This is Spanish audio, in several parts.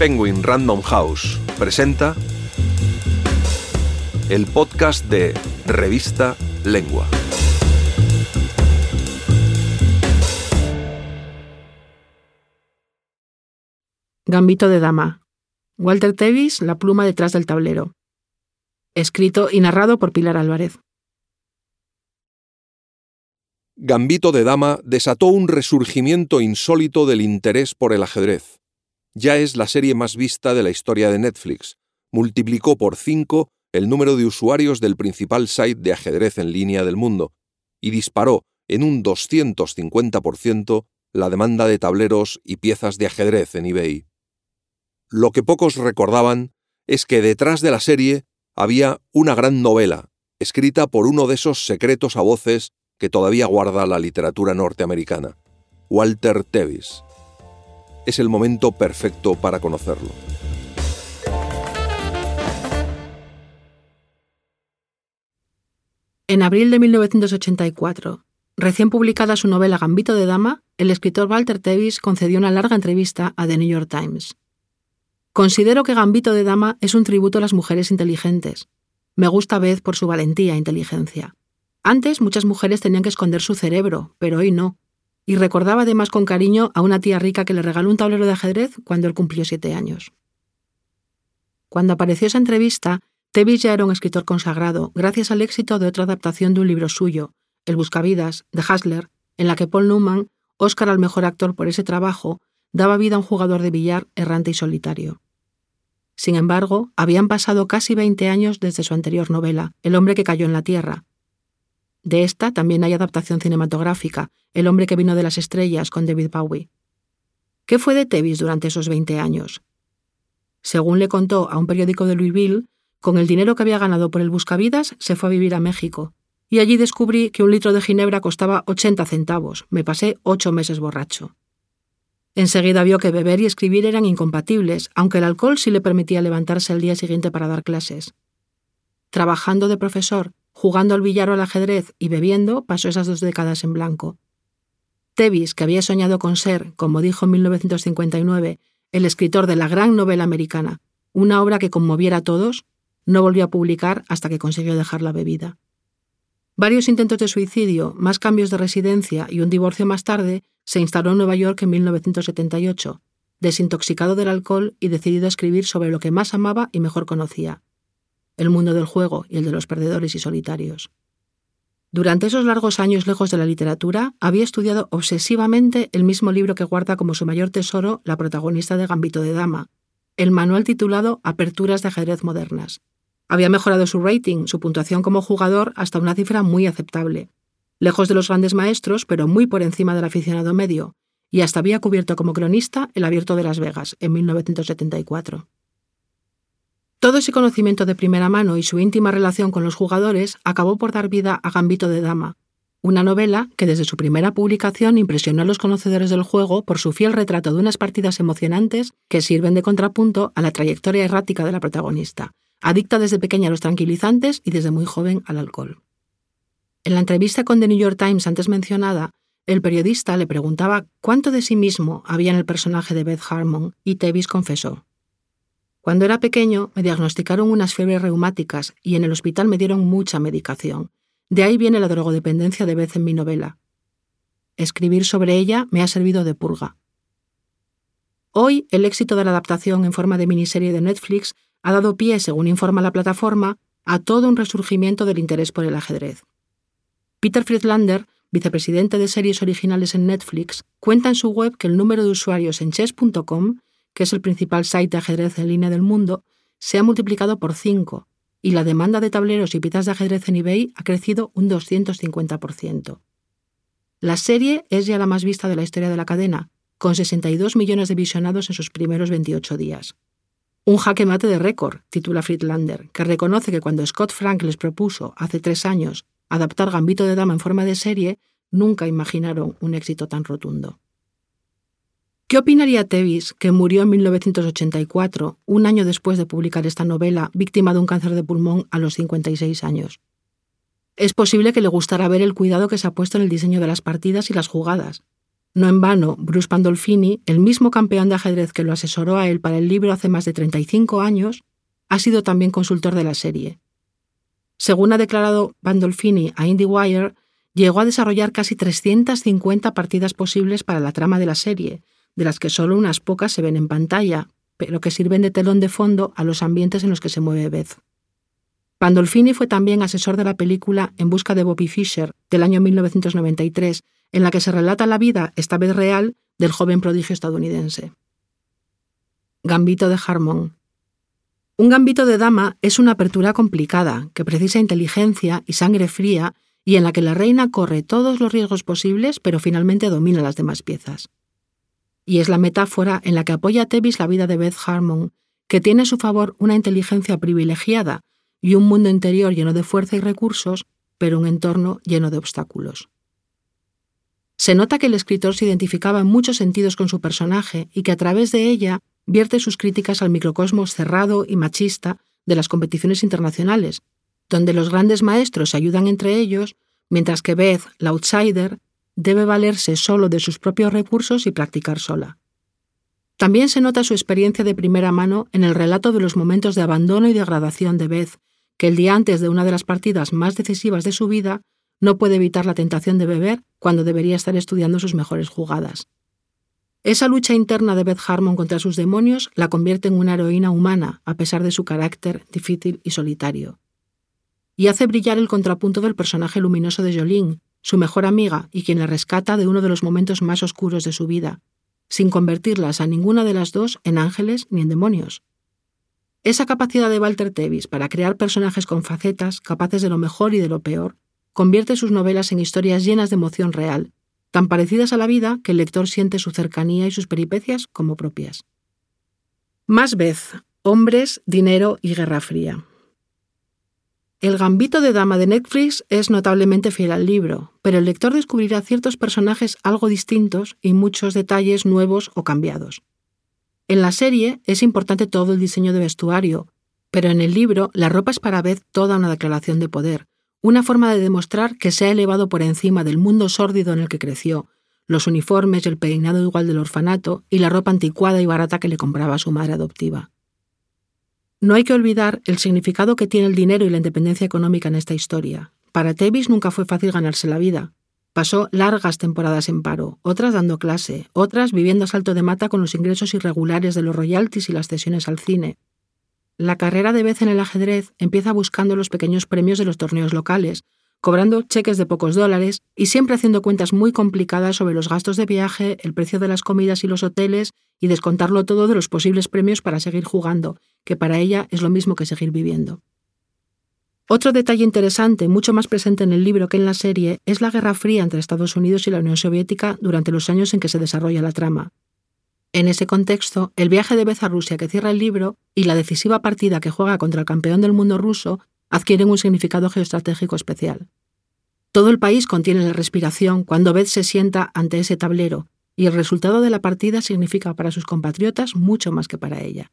Penguin Random House presenta el podcast de Revista Lengua. Gambito de Dama. Walter Tevis, La pluma detrás del tablero. Escrito y narrado por Pilar Álvarez. Gambito de Dama desató un resurgimiento insólito del interés por el ajedrez. Ya es la serie más vista de la historia de Netflix. Multiplicó por cinco el número de usuarios del principal site de ajedrez en línea del mundo y disparó en un 250% la demanda de tableros y piezas de ajedrez en eBay. Lo que pocos recordaban es que detrás de la serie había una gran novela, escrita por uno de esos secretos a voces que todavía guarda la literatura norteamericana, Walter Tevis. Es el momento perfecto para conocerlo. En abril de 1984, recién publicada su novela Gambito de Dama, el escritor Walter Tevis concedió una larga entrevista a The New York Times. Considero que Gambito de Dama es un tributo a las mujeres inteligentes. Me gusta Beth por su valentía e inteligencia. Antes muchas mujeres tenían que esconder su cerebro, pero hoy no. Y recordaba además con cariño a una tía rica que le regaló un tablero de ajedrez cuando él cumplió siete años. Cuando apareció esa entrevista, Tevis ya era un escritor consagrado, gracias al éxito de otra adaptación de un libro suyo, El Buscavidas, de Hasler, en la que Paul Newman, Oscar al mejor actor por ese trabajo, daba vida a un jugador de billar errante y solitario. Sin embargo, habían pasado casi 20 años desde su anterior novela, El hombre que cayó en la tierra, de esta también hay adaptación cinematográfica, El hombre que vino de las estrellas, con David Bowie. ¿Qué fue de Tevis durante esos 20 años? Según le contó a un periódico de Louisville, con el dinero que había ganado por el Buscavidas, se fue a vivir a México. Y allí descubrí que un litro de ginebra costaba 80 centavos. Me pasé ocho meses borracho. Enseguida vio que beber y escribir eran incompatibles, aunque el alcohol sí le permitía levantarse al día siguiente para dar clases. Trabajando de profesor Jugando al billar o al ajedrez y bebiendo, pasó esas dos décadas en blanco. Tevis, que había soñado con ser, como dijo en 1959, el escritor de la gran novela americana, una obra que conmoviera a todos, no volvió a publicar hasta que consiguió dejar la bebida. Varios intentos de suicidio, más cambios de residencia y un divorcio más tarde, se instaló en Nueva York en 1978, desintoxicado del alcohol y decidido a escribir sobre lo que más amaba y mejor conocía, el mundo del juego y el de los perdedores y solitarios. Durante esos largos años lejos de la literatura, había estudiado obsesivamente el mismo libro que guarda como su mayor tesoro la protagonista de Gambito de Dama, el manual titulado Aperturas de ajedrez modernas. Había mejorado su rating, su puntuación como jugador, hasta una cifra muy aceptable, lejos de los grandes maestros, pero muy por encima del aficionado medio, y hasta había cubierto como cronista el Abierto de Las Vegas en 1974. Todo ese conocimiento de primera mano y su íntima relación con los jugadores acabó por dar vida a Gambito de Dama, una novela que desde su primera publicación impresionó a los conocedores del juego por su fiel retrato de unas partidas emocionantes que sirven de contrapunto a la trayectoria errática de la protagonista, adicta desde pequeña a los tranquilizantes y desde muy joven al alcohol. En la entrevista con The New York Times antes mencionada, el periodista le preguntaba cuánto de sí mismo había en el personaje de Beth Harmon y Tevis confesó. Cuando era pequeño me diagnosticaron unas fiebres reumáticas y en el hospital me dieron mucha medicación. De ahí viene la drogodependencia de vez en mi novela. Escribir sobre ella me ha servido de purga. Hoy, el éxito de la adaptación en forma de miniserie de Netflix ha dado pie, según informa la plataforma, a todo un resurgimiento del interés por el ajedrez. Peter Friedlander, vicepresidente de series originales en Netflix, cuenta en su web que el número de usuarios en chess.com que es el principal site de ajedrez en línea del mundo, se ha multiplicado por 5 y la demanda de tableros y piezas de ajedrez en eBay ha crecido un 250%. La serie es ya la más vista de la historia de la cadena, con 62 millones de visionados en sus primeros 28 días. Un jaque mate de récord, titula Friedlander, que reconoce que cuando Scott Frank les propuso, hace tres años, adaptar Gambito de Dama en forma de serie, nunca imaginaron un éxito tan rotundo. ¿Qué opinaría Tevis, que murió en 1984, un año después de publicar esta novela, víctima de un cáncer de pulmón a los 56 años? Es posible que le gustara ver el cuidado que se ha puesto en el diseño de las partidas y las jugadas. No en vano, Bruce Pandolfini, el mismo campeón de ajedrez que lo asesoró a él para el libro hace más de 35 años, ha sido también consultor de la serie. Según ha declarado Pandolfini a IndieWire, llegó a desarrollar casi 350 partidas posibles para la trama de la serie, de las que solo unas pocas se ven en pantalla, pero que sirven de telón de fondo a los ambientes en los que se mueve Beth. Pandolfini fue también asesor de la película En busca de Bobby Fischer del año 1993, en la que se relata la vida, esta vez real, del joven prodigio estadounidense. Gambito de Harmon. Un gambito de dama es una apertura complicada, que precisa inteligencia y sangre fría y en la que la reina corre todos los riesgos posibles, pero finalmente domina las demás piezas. Y es la metáfora en la que apoya Tevis la vida de Beth Harmon, que tiene a su favor una inteligencia privilegiada y un mundo interior lleno de fuerza y recursos, pero un entorno lleno de obstáculos. Se nota que el escritor se identificaba en muchos sentidos con su personaje y que a través de ella vierte sus críticas al microcosmos cerrado y machista de las competiciones internacionales, donde los grandes maestros se ayudan entre ellos, mientras que Beth, la outsider, debe valerse solo de sus propios recursos y practicar sola. También se nota su experiencia de primera mano en el relato de los momentos de abandono y degradación de Beth, que el día antes de una de las partidas más decisivas de su vida no puede evitar la tentación de beber cuando debería estar estudiando sus mejores jugadas. Esa lucha interna de Beth Harmon contra sus demonios la convierte en una heroína humana, a pesar de su carácter difícil y solitario y hace brillar el contrapunto del personaje luminoso de Jolene, su mejor amiga y quien la rescata de uno de los momentos más oscuros de su vida, sin convertirlas a ninguna de las dos en ángeles ni en demonios. Esa capacidad de Walter Tevis para crear personajes con facetas, capaces de lo mejor y de lo peor, convierte sus novelas en historias llenas de emoción real, tan parecidas a la vida que el lector siente su cercanía y sus peripecias como propias. Más vez, hombres, dinero y guerra fría. El gambito de dama de Netflix es notablemente fiel al libro, pero el lector descubrirá ciertos personajes algo distintos y muchos detalles nuevos o cambiados. En la serie es importante todo el diseño de vestuario, pero en el libro la ropa es para Beth toda una declaración de poder, una forma de demostrar que se ha elevado por encima del mundo sórdido en el que creció, los uniformes y el peinado igual del orfanato y la ropa anticuada y barata que le compraba su madre adoptiva. No hay que olvidar el significado que tiene el dinero y la independencia económica en esta historia. Para Tevis nunca fue fácil ganarse la vida. Pasó largas temporadas en paro, otras dando clase, otras viviendo a salto de mata con los ingresos irregulares de los royalties y las cesiones al cine. La carrera de vez en el ajedrez empieza buscando los pequeños premios de los torneos locales, cobrando cheques de pocos dólares y siempre haciendo cuentas muy complicadas sobre los gastos de viaje, el precio de las comidas y los hoteles y descontarlo todo de los posibles premios para seguir jugando, que para ella es lo mismo que seguir viviendo. Otro detalle interesante, mucho más presente en el libro que en la serie, es la Guerra Fría entre Estados Unidos y la Unión Soviética durante los años en que se desarrolla la trama. En ese contexto, el viaje de Beth a Rusia que cierra el libro y la decisiva partida que juega contra el campeón del mundo ruso adquieren un significado geoestratégico especial. Todo el país contiene la respiración cuando Beth se sienta ante ese tablero, y el resultado de la partida significa para sus compatriotas mucho más que para ella.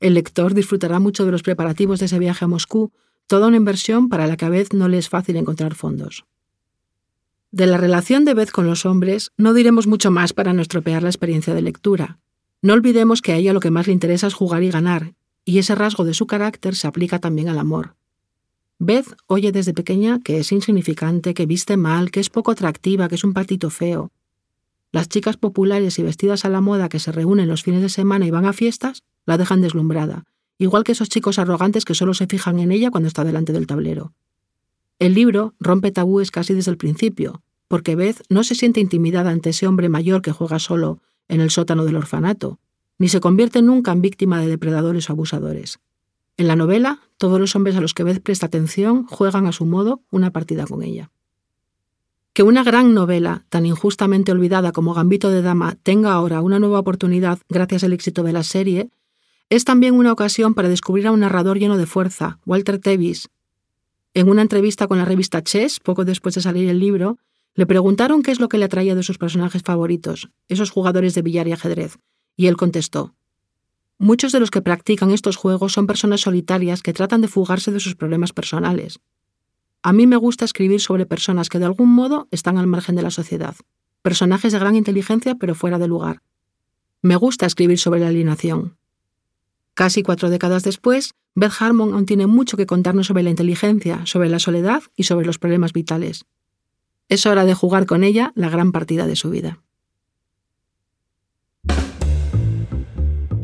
El lector disfrutará mucho de los preparativos de ese viaje a Moscú, toda una inversión para la que a Beth no le es fácil encontrar fondos. De la relación de Beth con los hombres no diremos mucho más para no estropear la experiencia de lectura. No olvidemos que a ella lo que más le interesa es jugar y ganar, y ese rasgo de su carácter se aplica también al amor. Beth oye desde pequeña que es insignificante, que viste mal, que es poco atractiva, que es un patito feo. Las chicas populares y vestidas a la moda que se reúnen los fines de semana y van a fiestas la dejan deslumbrada, igual que esos chicos arrogantes que solo se fijan en ella cuando está delante del tablero. El libro rompe tabúes casi desde el principio, porque Beth no se siente intimidada ante ese hombre mayor que juega solo en el sótano del orfanato, ni se convierte nunca en víctima de depredadores o abusadores. En la novela, todos los hombres a los que Beth presta atención juegan a su modo una partida con ella. Que una gran novela, tan injustamente olvidada como Gambito de Dama, tenga ahora una nueva oportunidad gracias al éxito de la serie, es también una ocasión para descubrir a un narrador lleno de fuerza, Walter Tevis. En una entrevista con la revista Chess, poco después de salir el libro, le preguntaron qué es lo que le atraía de sus personajes favoritos, esos jugadores de billar y ajedrez, y él contestó, Muchos de los que practican estos juegos son personas solitarias que tratan de fugarse de sus problemas personales. A mí me gusta escribir sobre personas que de algún modo están al margen de la sociedad. personajes de gran inteligencia pero fuera de lugar. Me gusta escribir sobre la alienación. Casi cuatro décadas después, Beth Harmon aún tiene mucho que contarnos sobre la inteligencia, sobre la soledad y sobre los problemas vitales. Es hora de jugar con ella la gran partida de su vida.